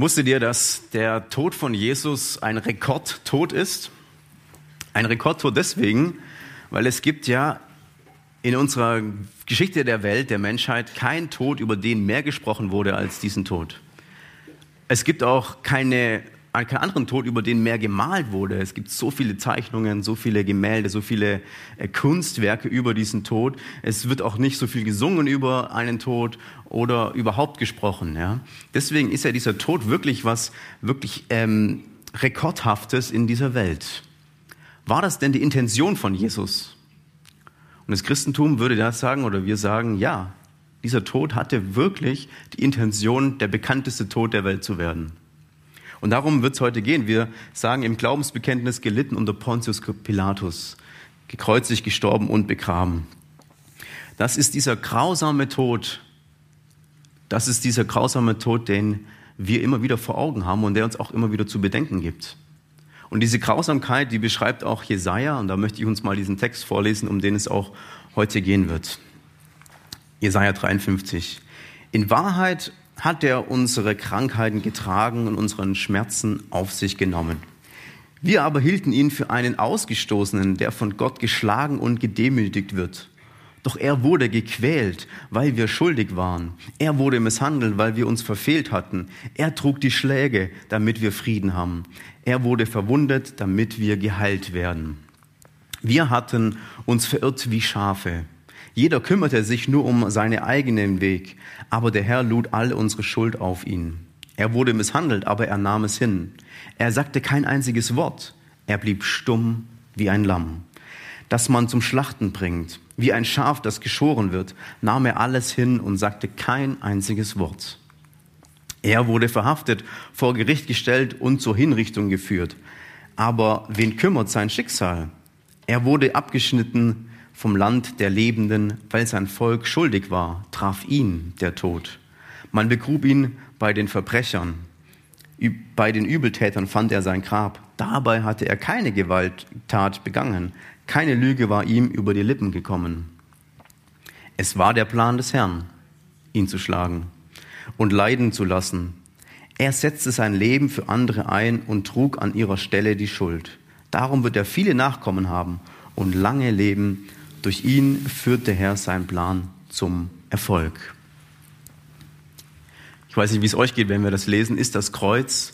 Wusstet ihr, dass der Tod von Jesus ein Rekordtod ist? Ein Rekordtod deswegen, weil es gibt ja in unserer Geschichte der Welt, der Menschheit, keinen Tod, über den mehr gesprochen wurde als diesen Tod. Es gibt auch keine keinen anderen Tod, über den mehr gemalt wurde. Es gibt so viele Zeichnungen, so viele Gemälde, so viele äh, Kunstwerke über diesen Tod. Es wird auch nicht so viel gesungen über einen Tod oder überhaupt gesprochen. Ja? Deswegen ist ja dieser Tod wirklich was wirklich ähm, rekordhaftes in dieser Welt. War das denn die Intention von Jesus? Und das Christentum würde das sagen oder wir sagen, ja, dieser Tod hatte wirklich die Intention, der bekannteste Tod der Welt zu werden. Und darum wird es heute gehen. Wir sagen im Glaubensbekenntnis gelitten unter Pontius Pilatus, gekreuzigt, gestorben und begraben. Das ist dieser grausame Tod. Das ist dieser grausame Tod, den wir immer wieder vor Augen haben und der uns auch immer wieder zu bedenken gibt. Und diese Grausamkeit, die beschreibt auch Jesaja, und da möchte ich uns mal diesen Text vorlesen, um den es auch heute gehen wird. Jesaja 53. In Wahrheit hat er unsere Krankheiten getragen und unseren Schmerzen auf sich genommen. Wir aber hielten ihn für einen Ausgestoßenen, der von Gott geschlagen und gedemütigt wird. Doch er wurde gequält, weil wir schuldig waren. Er wurde misshandelt, weil wir uns verfehlt hatten. Er trug die Schläge, damit wir Frieden haben. Er wurde verwundet, damit wir geheilt werden. Wir hatten uns verirrt wie Schafe. Jeder kümmerte sich nur um seinen eigenen Weg, aber der Herr lud all unsere Schuld auf ihn. Er wurde misshandelt, aber er nahm es hin. Er sagte kein einziges Wort. Er blieb stumm wie ein Lamm, das man zum Schlachten bringt. Wie ein Schaf, das geschoren wird, nahm er alles hin und sagte kein einziges Wort. Er wurde verhaftet, vor Gericht gestellt und zur Hinrichtung geführt. Aber wen kümmert sein Schicksal? Er wurde abgeschnitten vom Land der Lebenden, weil sein Volk schuldig war, traf ihn der Tod. Man begrub ihn bei den Verbrechern. Bei den Übeltätern fand er sein Grab. Dabei hatte er keine Gewalttat begangen. Keine Lüge war ihm über die Lippen gekommen. Es war der Plan des Herrn, ihn zu schlagen und leiden zu lassen. Er setzte sein Leben für andere ein und trug an ihrer Stelle die Schuld. Darum wird er viele Nachkommen haben und lange leben durch ihn führt der Herr seinen Plan zum Erfolg. Ich weiß nicht, wie es euch geht, wenn wir das lesen. Ist das Kreuz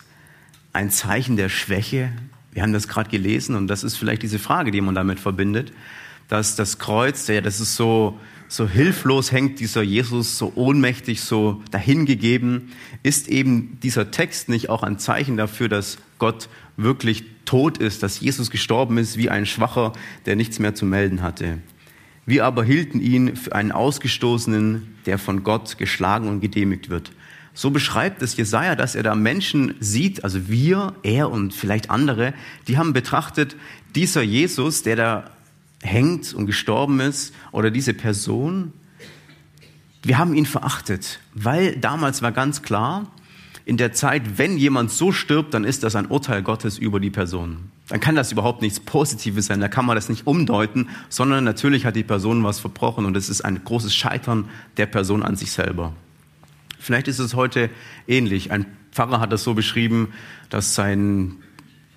ein Zeichen der Schwäche? Wir haben das gerade gelesen und das ist vielleicht diese Frage, die man damit verbindet, dass das Kreuz, ja, das ist so, so hilflos hängt dieser Jesus, so ohnmächtig, so dahingegeben, ist eben dieser Text nicht auch ein Zeichen dafür, dass Gott wirklich tot ist, dass Jesus gestorben ist wie ein Schwacher, der nichts mehr zu melden hatte. Wir aber hielten ihn für einen Ausgestoßenen, der von Gott geschlagen und gedemütigt wird. So beschreibt es Jesaja, dass er da Menschen sieht, also wir, er und vielleicht andere, die haben betrachtet, dieser Jesus, der da hängt und gestorben ist, oder diese Person, wir haben ihn verachtet, weil damals war ganz klar, in der Zeit, wenn jemand so stirbt, dann ist das ein Urteil Gottes über die Person. Dann kann das überhaupt nichts Positives sein, da kann man das nicht umdeuten, sondern natürlich hat die Person was verbrochen und es ist ein großes Scheitern der Person an sich selber. Vielleicht ist es heute ähnlich. Ein Pfarrer hat das so beschrieben, dass sein,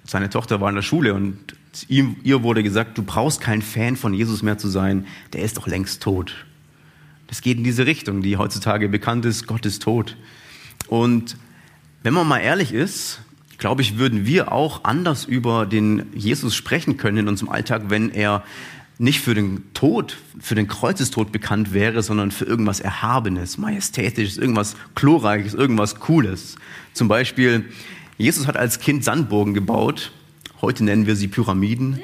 seine Tochter war in der Schule und ihm, ihr wurde gesagt, du brauchst kein Fan von Jesus mehr zu sein, der ist doch längst tot. Das geht in diese Richtung, die heutzutage bekannt ist, Gott ist tot. Und wenn man mal ehrlich ist, glaube ich, würden wir auch anders über den Jesus sprechen können in unserem Alltag, wenn er nicht für den Tod, für den Kreuzestod bekannt wäre, sondern für irgendwas Erhabenes, Majestätisches, irgendwas Glorreiches, irgendwas Cooles. Zum Beispiel, Jesus hat als Kind Sandburgen gebaut. Heute nennen wir sie Pyramiden.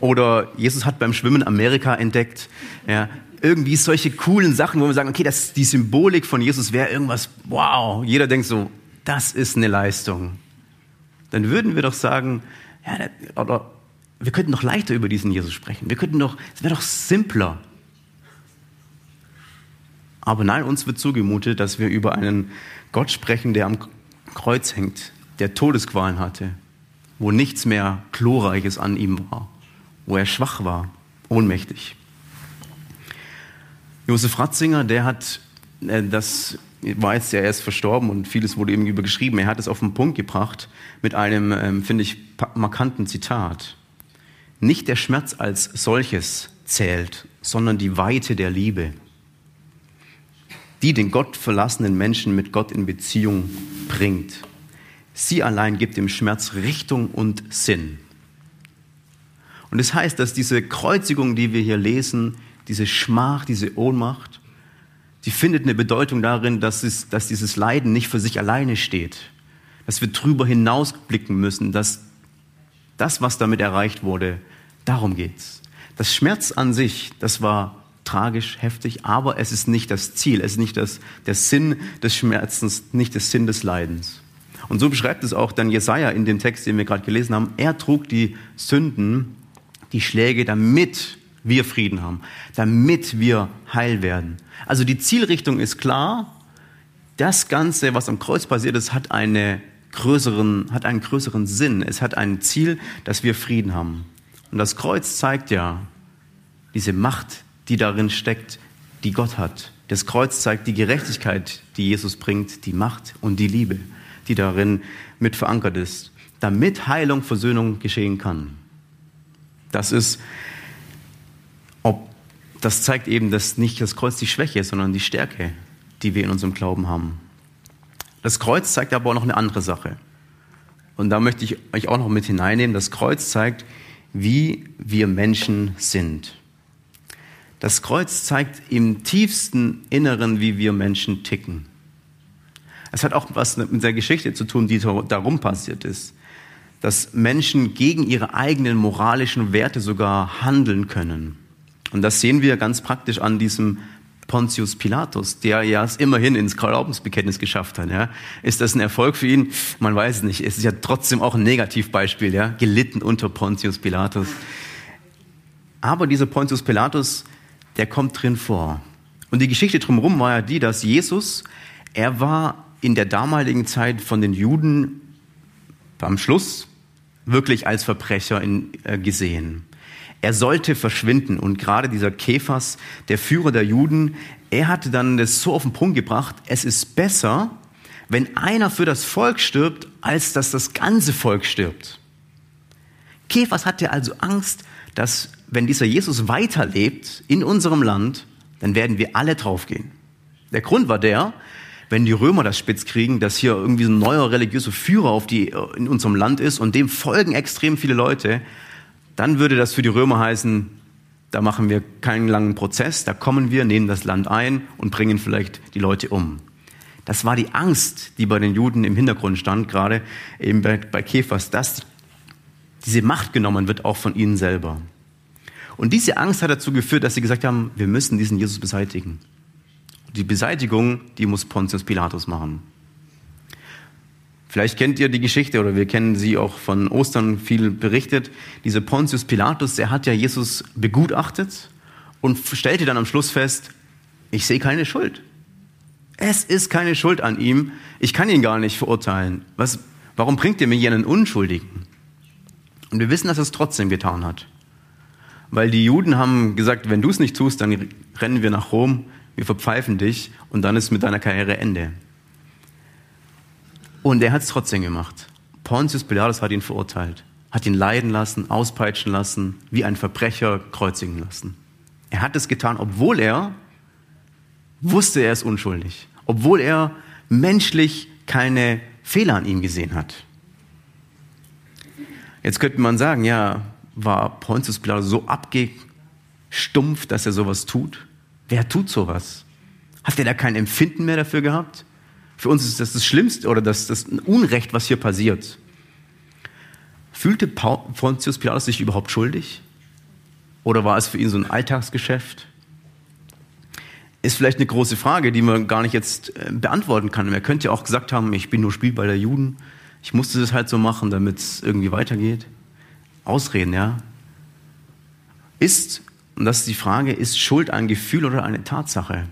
Oder Jesus hat beim Schwimmen Amerika entdeckt. Ja, irgendwie solche coolen Sachen, wo wir sagen, okay, das, die Symbolik von Jesus wäre irgendwas, wow. Jeder denkt so, das ist eine Leistung. dann würden wir doch sagen, ja, oder wir könnten doch leichter über diesen Jesus sprechen. Wir könnten doch, es wäre doch simpler. Aber nein, uns wird zugemutet, dass wir über einen Gott sprechen, der am Kreuz hängt, der Todesqualen hatte, wo nichts mehr Glorreiches an ihm war, wo er schwach war, ohnmächtig. Josef Ratzinger, der hat äh, das war jetzt ja erst verstorben und vieles wurde ihm über geschrieben. Er hat es auf den Punkt gebracht mit einem, ähm, finde ich, markanten Zitat. Nicht der Schmerz als solches zählt, sondern die Weite der Liebe, die den Gott verlassenen Menschen mit Gott in Beziehung bringt. Sie allein gibt dem Schmerz Richtung und Sinn. Und das heißt, dass diese Kreuzigung, die wir hier lesen, diese Schmach, diese Ohnmacht, die findet eine Bedeutung darin, dass, es, dass dieses Leiden nicht für sich alleine steht, dass wir drüber hinausblicken müssen, dass das, was damit erreicht wurde, darum geht's. Das Schmerz an sich, das war tragisch, heftig, aber es ist nicht das Ziel, es ist nicht das, der Sinn des Schmerzens, nicht der Sinn des Leidens. Und so beschreibt es auch dann Jesaja in dem Text, den wir gerade gelesen haben. Er trug die Sünden, die Schläge, damit wir Frieden haben, damit wir heil werden. Also die Zielrichtung ist klar. Das Ganze, was am Kreuz passiert ist, hat, eine größeren, hat einen größeren Sinn. Es hat ein Ziel, dass wir Frieden haben. Und das Kreuz zeigt ja diese Macht, die darin steckt, die Gott hat. Das Kreuz zeigt die Gerechtigkeit, die Jesus bringt, die Macht und die Liebe, die darin mit verankert ist, damit Heilung, Versöhnung geschehen kann. Das ist das zeigt eben, dass nicht das Kreuz die Schwäche ist, sondern die Stärke, die wir in unserem Glauben haben. Das Kreuz zeigt aber auch noch eine andere Sache. Und da möchte ich euch auch noch mit hineinnehmen. Das Kreuz zeigt, wie wir Menschen sind. Das Kreuz zeigt im tiefsten Inneren, wie wir Menschen ticken. Es hat auch was mit der Geschichte zu tun, die darum passiert ist. Dass Menschen gegen ihre eigenen moralischen Werte sogar handeln können. Und das sehen wir ganz praktisch an diesem Pontius Pilatus, der ja es immerhin ins Glaubensbekenntnis geschafft hat. Ja. Ist das ein Erfolg für ihn? Man weiß es nicht. Es ist ja trotzdem auch ein Negativbeispiel, ja, gelitten unter Pontius Pilatus. Aber dieser Pontius Pilatus, der kommt drin vor. Und die Geschichte drumherum war ja die, dass Jesus, er war in der damaligen Zeit von den Juden am Schluss wirklich als Verbrecher in, äh, gesehen. Er sollte verschwinden. Und gerade dieser Kephas, der Führer der Juden, er hatte dann das so auf den Punkt gebracht, es ist besser, wenn einer für das Volk stirbt, als dass das ganze Volk stirbt. Kephas hatte also Angst, dass wenn dieser Jesus weiterlebt in unserem Land, dann werden wir alle draufgehen. Der Grund war der, wenn die Römer das spitz kriegen, dass hier irgendwie so ein neuer religiöser Führer auf die, in unserem Land ist und dem folgen extrem viele Leute, dann würde das für die Römer heißen, da machen wir keinen langen Prozess, da kommen wir, nehmen das Land ein und bringen vielleicht die Leute um. Das war die Angst, die bei den Juden im Hintergrund stand, gerade eben bei, bei Kephas, dass diese Macht genommen wird, auch von ihnen selber. Und diese Angst hat dazu geführt, dass sie gesagt haben, wir müssen diesen Jesus beseitigen. Die Beseitigung, die muss Pontius Pilatus machen. Vielleicht kennt ihr die Geschichte oder wir kennen sie auch von Ostern viel berichtet. Dieser Pontius Pilatus, der hat ja Jesus begutachtet und stellte dann am Schluss fest, ich sehe keine Schuld. Es ist keine Schuld an ihm. Ich kann ihn gar nicht verurteilen. Was, warum bringt ihr mir hier einen Unschuldigen? Und wir wissen, dass er es trotzdem getan hat. Weil die Juden haben gesagt, wenn du es nicht tust, dann rennen wir nach Rom, wir verpfeifen dich und dann ist mit deiner Karriere Ende. Und er hat es trotzdem gemacht. Pontius Pilatus hat ihn verurteilt, hat ihn leiden lassen, auspeitschen lassen, wie ein Verbrecher kreuzigen lassen. Er hat es getan, obwohl er wusste, er ist unschuldig, obwohl er menschlich keine Fehler an ihm gesehen hat. Jetzt könnte man sagen, ja, war Pontius Pilatus so abgestumpft, dass er sowas tut? Wer tut sowas? Hat er da kein Empfinden mehr dafür gehabt? Für uns ist das das Schlimmste oder das, das Unrecht, was hier passiert. Fühlte Pontius Pilatus sich überhaupt schuldig? Oder war es für ihn so ein Alltagsgeschäft? Ist vielleicht eine große Frage, die man gar nicht jetzt äh, beantworten kann. Er könnte ja auch gesagt haben, ich bin nur Spielball der Juden, Ich musste das halt so machen, damit es irgendwie weitergeht. Ausreden, ja. Ist, und das ist die Frage, ist Schuld ein Gefühl oder eine Tatsache?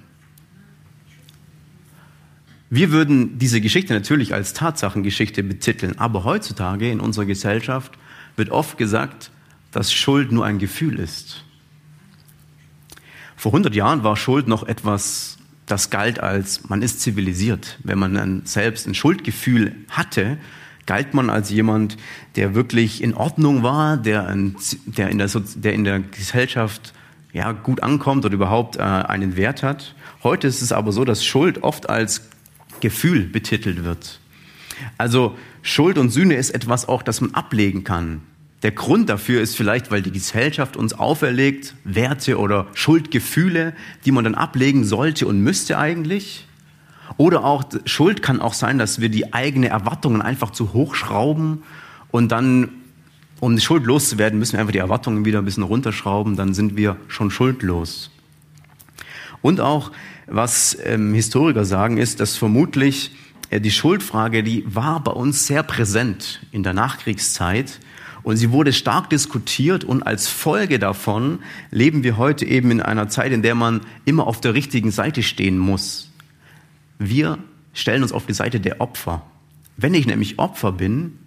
Wir würden diese Geschichte natürlich als Tatsachengeschichte betiteln, aber heutzutage in unserer Gesellschaft wird oft gesagt, dass Schuld nur ein Gefühl ist. Vor 100 Jahren war Schuld noch etwas, das galt als, man ist zivilisiert. Wenn man dann selbst ein Schuldgefühl hatte, galt man als jemand, der wirklich in Ordnung war, der, ein, der, in, der, der in der Gesellschaft ja, gut ankommt oder überhaupt äh, einen Wert hat. Heute ist es aber so, dass Schuld oft als Gefühl betitelt wird. Also Schuld und Sühne ist etwas auch, das man ablegen kann. Der Grund dafür ist vielleicht, weil die Gesellschaft uns auferlegt, Werte oder Schuldgefühle, die man dann ablegen sollte und müsste eigentlich. Oder auch Schuld kann auch sein, dass wir die eigenen Erwartungen einfach zu hoch schrauben und dann, um die Schuld loszuwerden, müssen wir einfach die Erwartungen wieder ein bisschen runterschrauben, dann sind wir schon schuldlos. Und auch, was ähm, Historiker sagen, ist, dass vermutlich äh, die Schuldfrage, die war bei uns sehr präsent in der Nachkriegszeit und sie wurde stark diskutiert und als Folge davon leben wir heute eben in einer Zeit, in der man immer auf der richtigen Seite stehen muss. Wir stellen uns auf die Seite der Opfer. Wenn ich nämlich Opfer bin,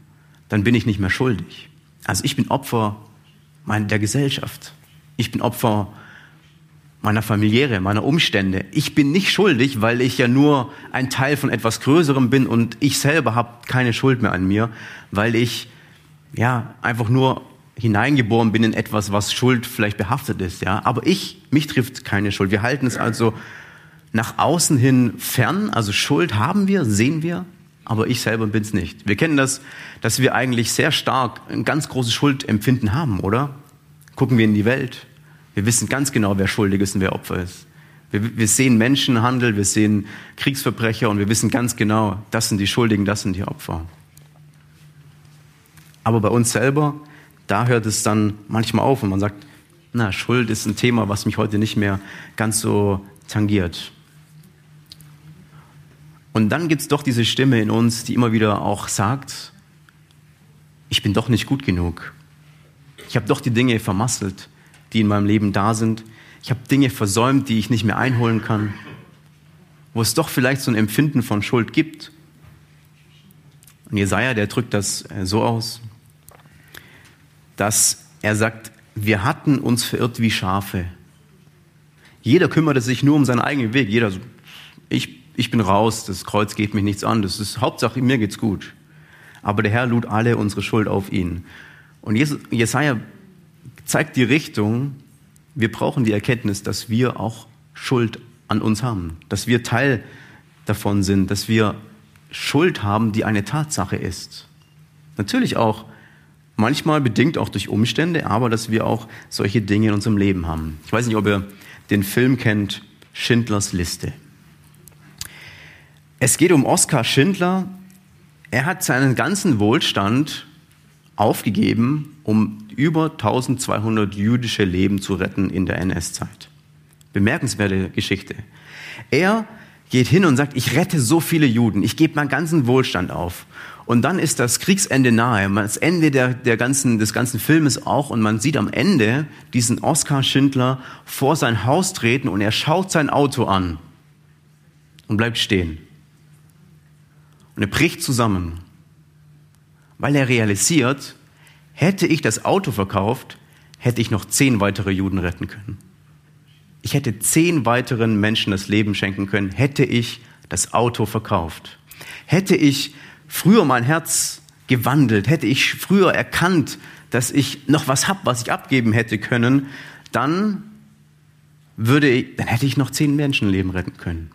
dann bin ich nicht mehr schuldig. Also ich bin Opfer der Gesellschaft. Ich bin Opfer meiner familiäre, meiner Umstände. Ich bin nicht schuldig, weil ich ja nur ein Teil von etwas Größerem bin und ich selber habe keine Schuld mehr an mir, weil ich ja, einfach nur hineingeboren bin in etwas, was Schuld vielleicht behaftet ist, ja. Aber ich, mich trifft keine Schuld. Wir halten es also nach außen hin fern. Also Schuld haben wir, sehen wir, aber ich selber bin es nicht. Wir kennen das, dass wir eigentlich sehr stark ein ganz großes Schuldempfinden haben, oder? Gucken wir in die Welt. Wir wissen ganz genau, wer schuldig ist und wer Opfer ist. Wir, wir sehen Menschenhandel, wir sehen Kriegsverbrecher und wir wissen ganz genau, das sind die Schuldigen, das sind die Opfer. Aber bei uns selber, da hört es dann manchmal auf und man sagt, na, Schuld ist ein Thema, was mich heute nicht mehr ganz so tangiert. Und dann gibt es doch diese Stimme in uns, die immer wieder auch sagt, ich bin doch nicht gut genug. Ich habe doch die Dinge vermasselt, die in meinem Leben da sind. Ich habe Dinge versäumt, die ich nicht mehr einholen kann. Wo es doch vielleicht so ein Empfinden von Schuld gibt. Und Jesaja, der drückt das äh, so aus dass er sagt, wir hatten uns verirrt wie Schafe. Jeder kümmerte sich nur um seinen eigenen Weg. Jeder so, ich, ich bin raus, das Kreuz geht mich nichts an. Das ist Hauptsache, mir geht's gut. Aber der Herr lud alle unsere Schuld auf ihn. Und Jesaja zeigt die Richtung. Wir brauchen die Erkenntnis, dass wir auch Schuld an uns haben. Dass wir Teil davon sind. Dass wir Schuld haben, die eine Tatsache ist. Natürlich auch Manchmal bedingt auch durch Umstände, aber dass wir auch solche Dinge in unserem Leben haben. Ich weiß nicht, ob ihr den Film kennt, Schindlers Liste. Es geht um Oskar Schindler. Er hat seinen ganzen Wohlstand aufgegeben, um über 1200 jüdische Leben zu retten in der NS-Zeit. Bemerkenswerte Geschichte. Er geht hin und sagt, ich rette so viele Juden, ich gebe meinen ganzen Wohlstand auf. Und dann ist das Kriegsende nahe, das Ende der, der ganzen, des ganzen Filmes auch. Und man sieht am Ende diesen Oskar Schindler vor sein Haus treten und er schaut sein Auto an und bleibt stehen. Und er bricht zusammen, weil er realisiert, hätte ich das Auto verkauft, hätte ich noch zehn weitere Juden retten können. Ich hätte zehn weiteren Menschen das Leben schenken können, hätte ich das Auto verkauft. Hätte ich früher mein Herz gewandelt, hätte ich früher erkannt, dass ich noch was habe, was ich abgeben hätte können, dann würde ich, dann hätte ich noch zehn Menschenleben retten können.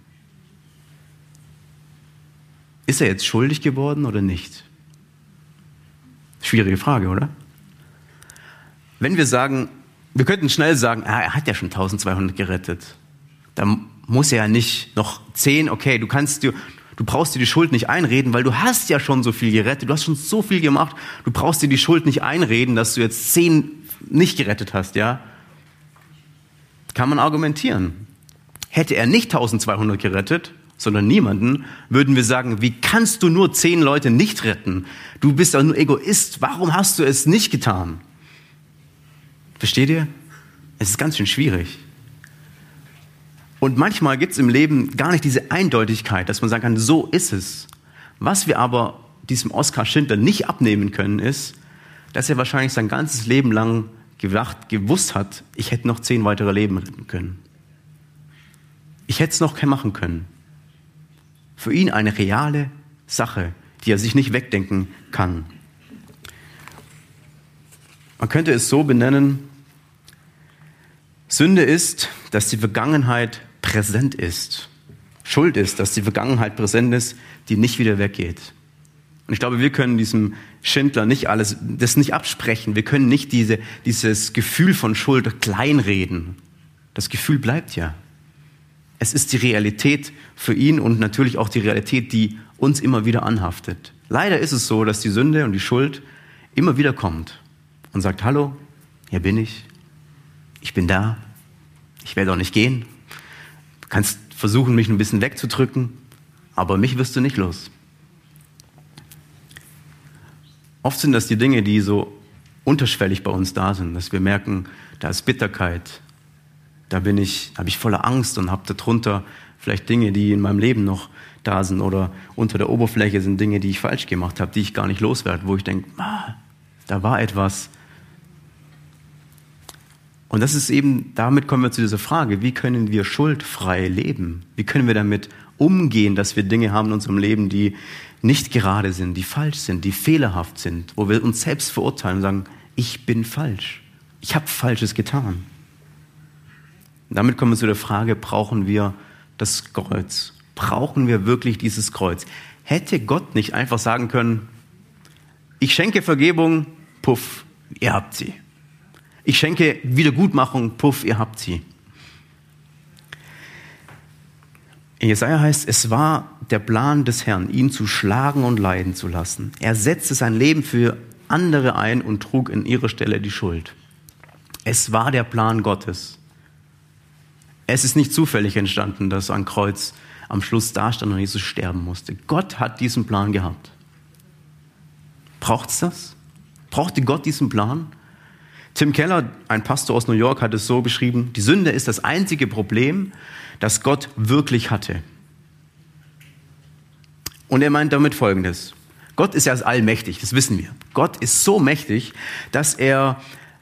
Ist er jetzt schuldig geworden oder nicht? Schwierige Frage, oder? Wenn wir sagen, wir könnten schnell sagen, ah, er hat ja schon 1200 gerettet. Dann muss er ja nicht noch zehn, okay, du kannst, du, Du brauchst dir die Schuld nicht einreden, weil du hast ja schon so viel gerettet, du hast schon so viel gemacht. Du brauchst dir die Schuld nicht einreden, dass du jetzt zehn nicht gerettet hast, ja? Kann man argumentieren. Hätte er nicht 1200 gerettet, sondern niemanden, würden wir sagen, wie kannst du nur zehn Leute nicht retten? Du bist doch nur Egoist. Warum hast du es nicht getan? Versteht ihr? Es ist ganz schön schwierig. Und manchmal gibt es im Leben gar nicht diese Eindeutigkeit, dass man sagen kann, so ist es. Was wir aber diesem Oskar Schindler nicht abnehmen können, ist, dass er wahrscheinlich sein ganzes Leben lang gedacht, gewusst hat, ich hätte noch zehn weitere Leben retten können. Ich hätte es noch machen können. Für ihn eine reale Sache, die er sich nicht wegdenken kann. Man könnte es so benennen, Sünde ist, dass die Vergangenheit präsent ist. Schuld ist, dass die Vergangenheit präsent ist, die nicht wieder weggeht. Und ich glaube, wir können diesem Schindler nicht alles, das nicht absprechen. Wir können nicht diese, dieses Gefühl von Schuld kleinreden. Das Gefühl bleibt ja. Es ist die Realität für ihn und natürlich auch die Realität, die uns immer wieder anhaftet. Leider ist es so, dass die Sünde und die Schuld immer wieder kommt und sagt, hallo, hier bin ich, ich bin da, ich werde auch nicht gehen, kannst versuchen, mich ein bisschen wegzudrücken, aber mich wirst du nicht los. Oft sind das die Dinge, die so unterschwellig bei uns da sind, dass wir merken, da ist Bitterkeit, da bin ich, habe ich voller Angst und habe darunter vielleicht Dinge, die in meinem Leben noch da sind oder unter der Oberfläche sind Dinge, die ich falsch gemacht habe, die ich gar nicht loswerde, wo ich denke, da war etwas, und das ist eben, damit kommen wir zu dieser Frage, wie können wir schuldfrei leben? Wie können wir damit umgehen, dass wir Dinge haben in unserem Leben, die nicht gerade sind, die falsch sind, die fehlerhaft sind, wo wir uns selbst verurteilen und sagen, ich bin falsch. Ich habe Falsches getan. Und damit kommen wir zu der Frage, brauchen wir das Kreuz? Brauchen wir wirklich dieses Kreuz? Hätte Gott nicht einfach sagen können, ich schenke Vergebung, puff, ihr habt sie. Ich schenke Wiedergutmachung, puff, ihr habt sie. In Jesaja heißt, es war der Plan des Herrn, ihn zu schlagen und leiden zu lassen. Er setzte sein Leben für andere ein und trug in ihrer Stelle die Schuld. Es war der Plan Gottes. Es ist nicht zufällig entstanden, dass ein Kreuz am Schluss dastand und Jesus sterben musste. Gott hat diesen Plan gehabt. Braucht es das? Brauchte Gott diesen Plan? Tim Keller, ein Pastor aus New York, hat es so beschrieben, die Sünde ist das einzige Problem, das Gott wirklich hatte. Und er meint damit Folgendes. Gott ist ja allmächtig, das wissen wir. Gott ist so mächtig, dass er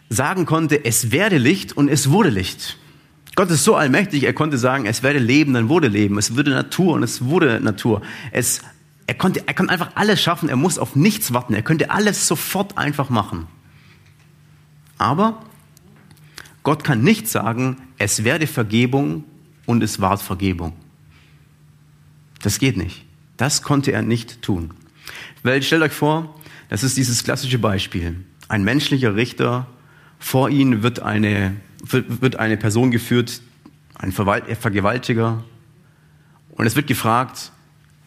sagen konnte, es werde Licht und es wurde Licht. Gott ist so allmächtig, er konnte sagen, es werde Leben, dann wurde Leben. Es würde Natur und es wurde Natur. Es, er, konnte, er kann einfach alles schaffen, er muss auf nichts warten. Er könnte alles sofort einfach machen. Aber Gott kann nicht sagen, es werde Vergebung und es ward Vergebung. Das geht nicht. Das konnte er nicht tun. Weil stellt euch vor, das ist dieses klassische Beispiel. Ein menschlicher Richter, vor ihn wird eine, wird eine Person geführt, ein Vergewaltiger, und es wird gefragt,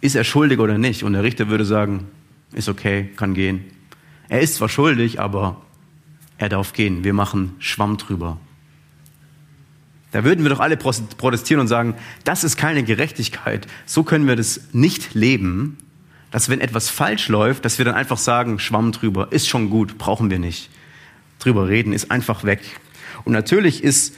ist er schuldig oder nicht? Und der Richter würde sagen, ist okay, kann gehen. Er ist zwar schuldig, aber er darf gehen, wir machen Schwamm drüber. Da würden wir doch alle protestieren und sagen, das ist keine Gerechtigkeit. So können wir das nicht leben, dass wenn etwas falsch läuft, dass wir dann einfach sagen, Schwamm drüber, ist schon gut, brauchen wir nicht. Drüber reden ist einfach weg. Und natürlich ist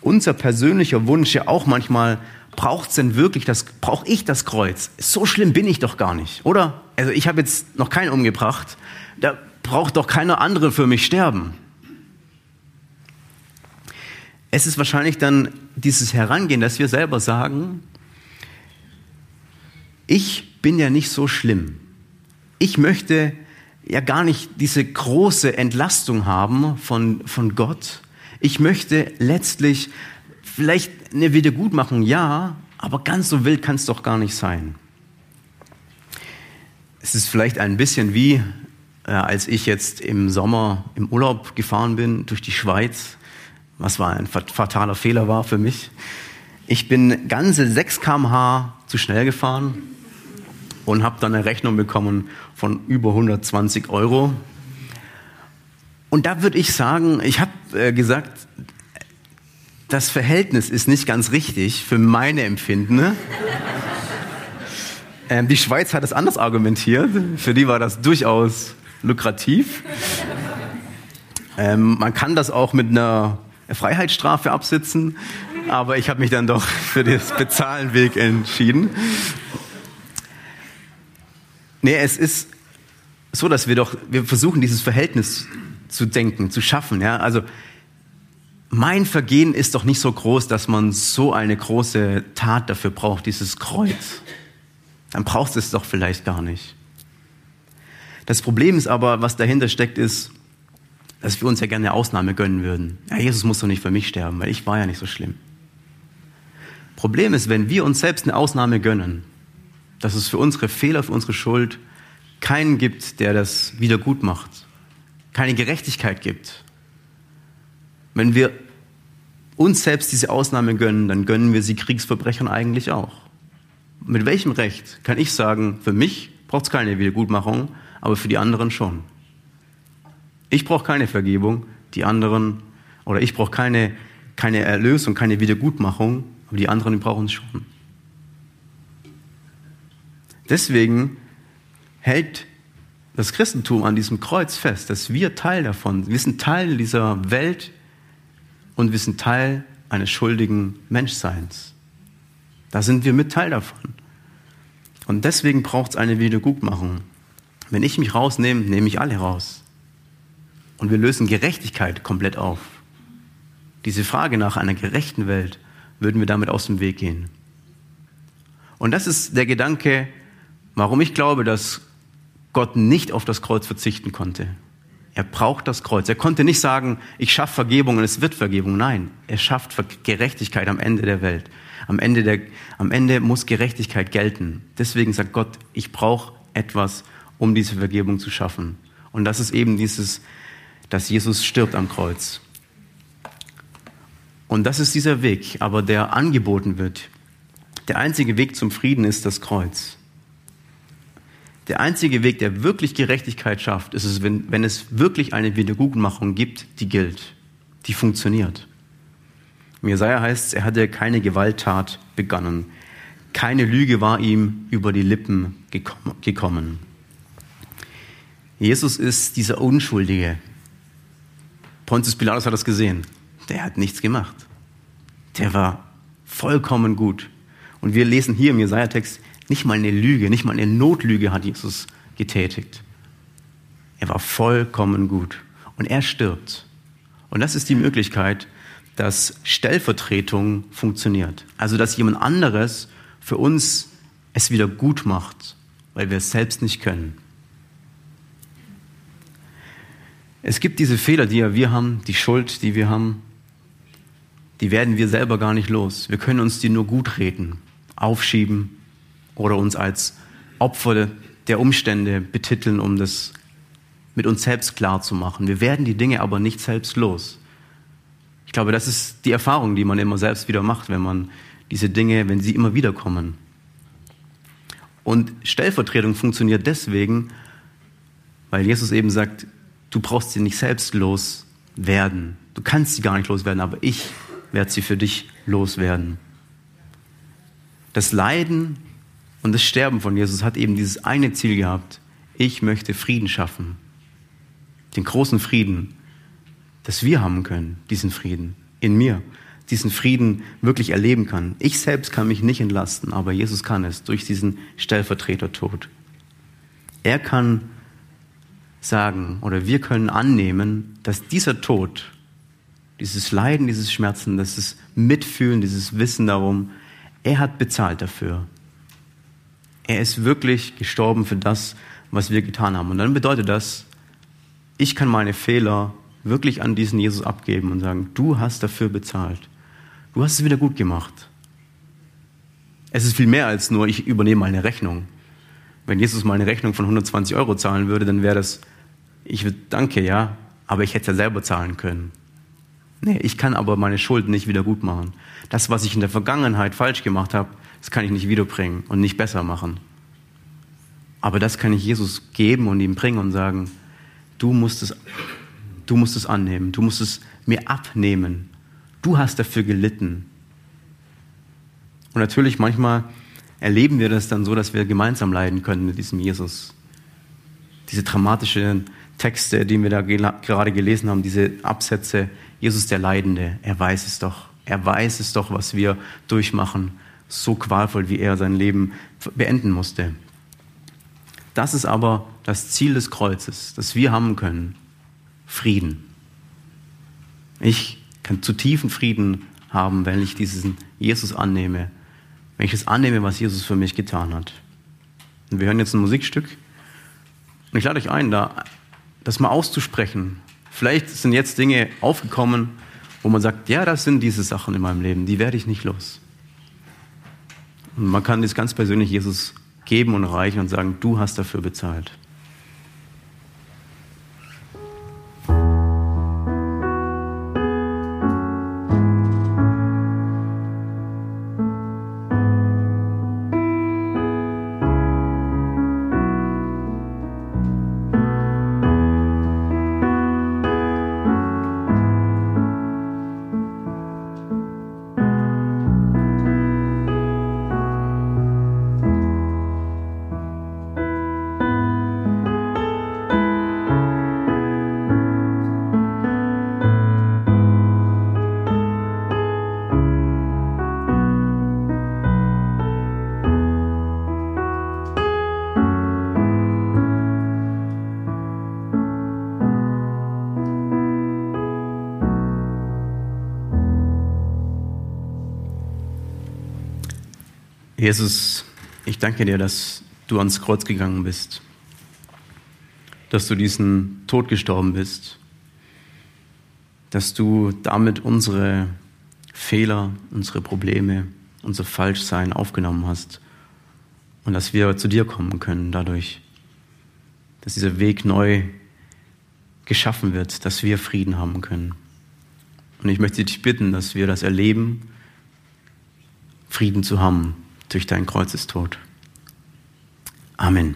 unser persönlicher Wunsch ja auch manchmal, braucht es denn wirklich das, brauche ich das Kreuz? So schlimm bin ich doch gar nicht, oder? Also ich habe jetzt noch keinen umgebracht. Da braucht doch keiner andere für mich sterben. Es ist wahrscheinlich dann dieses Herangehen, dass wir selber sagen, ich bin ja nicht so schlimm. Ich möchte ja gar nicht diese große Entlastung haben von, von Gott. Ich möchte letztlich vielleicht eine Wiedergutmachung, ja, aber ganz so wild kann es doch gar nicht sein. Es ist vielleicht ein bisschen wie, äh, als ich jetzt im Sommer im Urlaub gefahren bin durch die Schweiz, was war ein fataler Fehler war für mich. Ich bin ganze 6 km/h zu schnell gefahren und habe dann eine Rechnung bekommen von über 120 Euro. Und da würde ich sagen, ich habe äh, gesagt, das Verhältnis ist nicht ganz richtig für meine Empfinden. Ähm, die Schweiz hat es anders argumentiert. Für die war das durchaus lukrativ. Ähm, man kann das auch mit einer Freiheitsstrafe absitzen, aber ich habe mich dann doch für den Bezahlenweg entschieden. Nee, es ist so, dass wir doch, wir versuchen dieses Verhältnis zu denken, zu schaffen. Ja? Also mein Vergehen ist doch nicht so groß, dass man so eine große Tat dafür braucht, dieses Kreuz. Dann brauchst du es doch vielleicht gar nicht. Das Problem ist aber, was dahinter steckt, ist, dass wir uns ja gerne eine Ausnahme gönnen würden. Ja, Jesus muss doch nicht für mich sterben, weil ich war ja nicht so schlimm. Problem ist, wenn wir uns selbst eine Ausnahme gönnen, dass es für unsere Fehler, für unsere Schuld keinen gibt, der das wieder gut macht, keine Gerechtigkeit gibt. Wenn wir uns selbst diese Ausnahme gönnen, dann gönnen wir sie Kriegsverbrechern eigentlich auch. Mit welchem Recht kann ich sagen, für mich braucht es keine Wiedergutmachung, aber für die anderen schon? Ich brauche keine Vergebung, die anderen, oder ich brauche keine, keine Erlösung, keine Wiedergutmachung, aber die anderen brauchen es schon. Deswegen hält das Christentum an diesem Kreuz fest, dass wir Teil davon, wir sind Teil dieser Welt und wir sind Teil eines schuldigen Menschseins. Da sind wir mit Teil davon. Und deswegen braucht es eine Wiedergutmachung. Wenn ich mich rausnehme, nehme ich alle raus. Und wir lösen Gerechtigkeit komplett auf. Diese Frage nach einer gerechten Welt würden wir damit aus dem Weg gehen. Und das ist der Gedanke, warum ich glaube, dass Gott nicht auf das Kreuz verzichten konnte. Er braucht das Kreuz. Er konnte nicht sagen, ich schaffe Vergebung und es wird Vergebung. Nein, er schafft Gerechtigkeit am Ende der Welt. Am Ende, der, am Ende muss Gerechtigkeit gelten. Deswegen sagt Gott, ich brauche etwas, um diese Vergebung zu schaffen. Und das ist eben dieses dass Jesus stirbt am Kreuz. Und das ist dieser Weg, aber der angeboten wird. Der einzige Weg zum Frieden ist das Kreuz. Der einzige Weg, der wirklich Gerechtigkeit schafft, ist es, wenn, wenn es wirklich eine Wiedergutmachung gibt, die gilt, die funktioniert. Im Jesaja heißt es, er hatte keine Gewalttat begangen. Keine Lüge war ihm über die Lippen gekommen. Jesus ist dieser Unschuldige, Pontius Pilatus hat das gesehen. Der hat nichts gemacht. Der war vollkommen gut. Und wir lesen hier im Jesaja-Text, nicht mal eine Lüge, nicht mal eine Notlüge hat Jesus getätigt. Er war vollkommen gut. Und er stirbt. Und das ist die Möglichkeit, dass Stellvertretung funktioniert. Also, dass jemand anderes für uns es wieder gut macht, weil wir es selbst nicht können. Es gibt diese Fehler, die ja wir haben, die Schuld, die wir haben, die werden wir selber gar nicht los. Wir können uns die nur gut reden, aufschieben oder uns als Opfer der Umstände betiteln, um das mit uns selbst klar zu machen. Wir werden die Dinge aber nicht selbst los. Ich glaube, das ist die Erfahrung, die man immer selbst wieder macht, wenn man diese Dinge, wenn sie immer wieder kommen. Und Stellvertretung funktioniert deswegen, weil Jesus eben sagt, Du brauchst sie nicht selbst loswerden. Du kannst sie gar nicht loswerden, aber ich werde sie für dich loswerden. Das Leiden und das Sterben von Jesus hat eben dieses eine Ziel gehabt. Ich möchte Frieden schaffen. Den großen Frieden, dass wir haben können, diesen Frieden in mir, diesen Frieden wirklich erleben kann. Ich selbst kann mich nicht entlasten, aber Jesus kann es durch diesen Stellvertretertod. Er kann sagen oder wir können annehmen, dass dieser Tod, dieses Leiden, dieses Schmerzen, dieses Mitfühlen, dieses Wissen darum, er hat bezahlt dafür. Er ist wirklich gestorben für das, was wir getan haben. Und dann bedeutet das, ich kann meine Fehler wirklich an diesen Jesus abgeben und sagen, du hast dafür bezahlt. Du hast es wieder gut gemacht. Es ist viel mehr als nur, ich übernehme mal eine Rechnung. Wenn Jesus mal eine Rechnung von 120 Euro zahlen würde, dann wäre das ich danke ja, aber ich hätte ja selber zahlen können. Nee, ich kann aber meine Schulden nicht wieder gut machen. Das, was ich in der Vergangenheit falsch gemacht habe, das kann ich nicht wiederbringen und nicht besser machen. Aber das kann ich Jesus geben und ihm bringen und sagen, du musst es, du musst es annehmen, du musst es mir abnehmen. Du hast dafür gelitten. Und natürlich manchmal erleben wir das dann so, dass wir gemeinsam leiden können mit diesem Jesus. Diese dramatischen Texte, die wir da gerade gelesen haben, diese Absätze, Jesus der Leidende, er weiß es doch. Er weiß es doch, was wir durchmachen, so qualvoll, wie er sein Leben beenden musste. Das ist aber das Ziel des Kreuzes, das wir haben können. Frieden. Ich kann zu tiefen Frieden haben, wenn ich diesen Jesus annehme, wenn ich es annehme, was Jesus für mich getan hat. Und wir hören jetzt ein Musikstück. Und ich lade euch ein, da das mal auszusprechen. Vielleicht sind jetzt Dinge aufgekommen, wo man sagt, ja, das sind diese Sachen in meinem Leben, die werde ich nicht los. Man kann das ganz persönlich Jesus geben und reichen und sagen, du hast dafür bezahlt. Jesus, ich danke dir, dass du ans Kreuz gegangen bist, dass du diesen Tod gestorben bist, dass du damit unsere Fehler, unsere Probleme, unser Falschsein aufgenommen hast und dass wir zu dir kommen können dadurch, dass dieser Weg neu geschaffen wird, dass wir Frieden haben können. Und ich möchte dich bitten, dass wir das erleben, Frieden zu haben durch dein Kreuzestod. Amen.